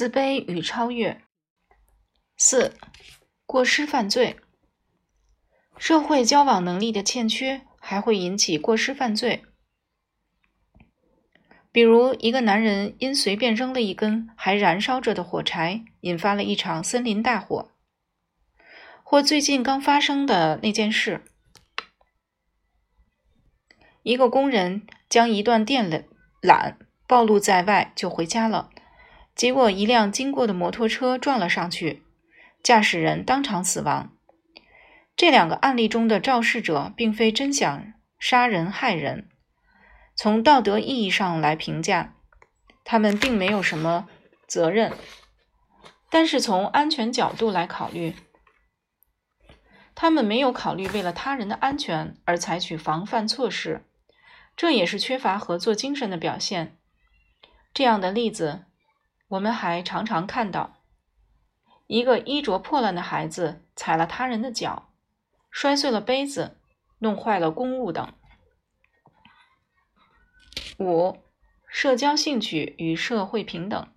自卑与超越。四、过失犯罪。社会交往能力的欠缺还会引起过失犯罪。比如，一个男人因随便扔了一根还燃烧着的火柴，引发了一场森林大火；或最近刚发生的那件事，一个工人将一段电缆暴露在外就回家了，结果一辆经过的摩托车撞了上去，驾驶人当场死亡。这两个案例中的肇事者并非真想杀人害人。从道德意义上来评价，他们并没有什么责任；但是从安全角度来考虑，他们没有考虑为了他人的安全而采取防范措施，这也是缺乏合作精神的表现。这样的例子，我们还常常看到：一个衣着破烂的孩子踩了他人的脚，摔碎了杯子，弄坏了公物等。五、社交兴趣与社会平等。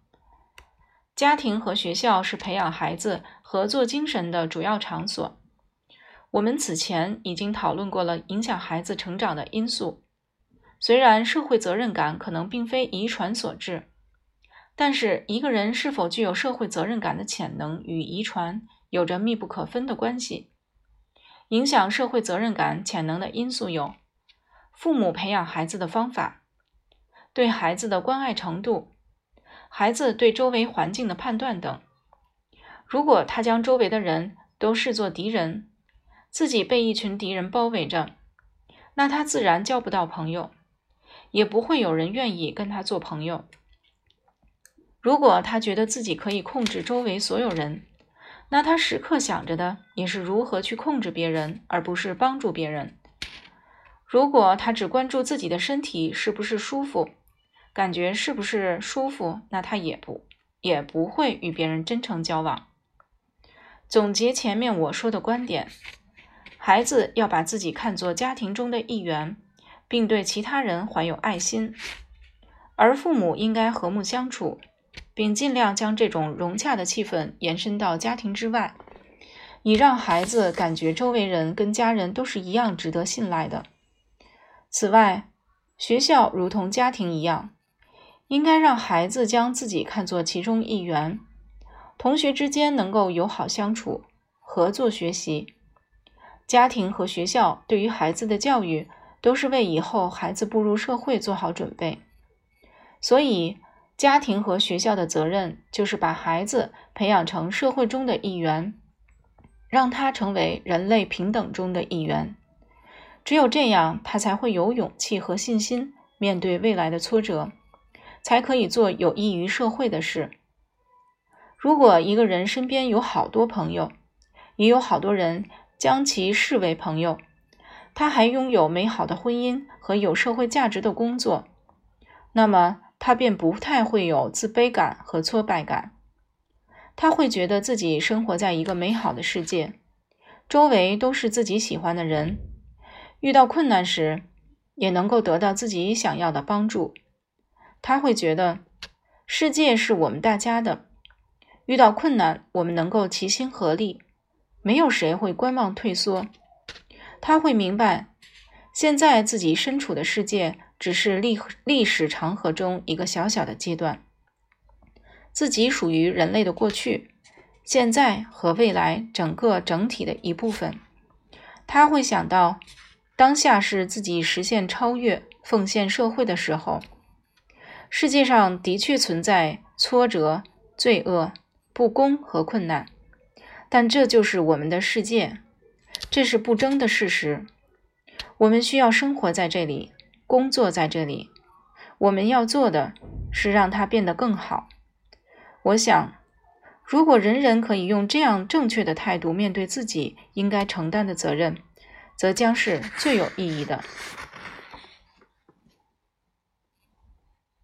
家庭和学校是培养孩子合作精神的主要场所。我们此前已经讨论过了影响孩子成长的因素。虽然社会责任感可能并非遗传所致，但是一个人是否具有社会责任感的潜能与遗传有着密不可分的关系。影响社会责任感潜能的因素有：父母培养孩子的方法。对孩子的关爱程度，孩子对周围环境的判断等。如果他将周围的人都视作敌人，自己被一群敌人包围着，那他自然交不到朋友，也不会有人愿意跟他做朋友。如果他觉得自己可以控制周围所有人，那他时刻想着的也是如何去控制别人，而不是帮助别人。如果他只关注自己的身体是不是舒服，感觉是不是舒服？那他也不也不会与别人真诚交往。总结前面我说的观点，孩子要把自己看作家庭中的一员，并对其他人怀有爱心，而父母应该和睦相处，并尽量将这种融洽的气氛延伸到家庭之外，以让孩子感觉周围人跟家人都是一样值得信赖的。此外，学校如同家庭一样。应该让孩子将自己看作其中一员，同学之间能够友好相处、合作学习。家庭和学校对于孩子的教育都是为以后孩子步入社会做好准备，所以家庭和学校的责任就是把孩子培养成社会中的一员，让他成为人类平等中的一员。只有这样，他才会有勇气和信心面对未来的挫折。才可以做有益于社会的事。如果一个人身边有好多朋友，也有好多人将其视为朋友，他还拥有美好的婚姻和有社会价值的工作，那么他便不太会有自卑感和挫败感。他会觉得自己生活在一个美好的世界，周围都是自己喜欢的人，遇到困难时也能够得到自己想要的帮助。他会觉得世界是我们大家的，遇到困难我们能够齐心合力，没有谁会观望退缩。他会明白，现在自己身处的世界只是历历史长河中一个小小的阶段，自己属于人类的过去、现在和未来整个整体的一部分。他会想到，当下是自己实现超越、奉献社会的时候。世界上的确存在挫折、罪恶、不公和困难，但这就是我们的世界，这是不争的事实。我们需要生活在这里，工作在这里。我们要做的是让它变得更好。我想，如果人人可以用这样正确的态度面对自己应该承担的责任，则将是最有意义的。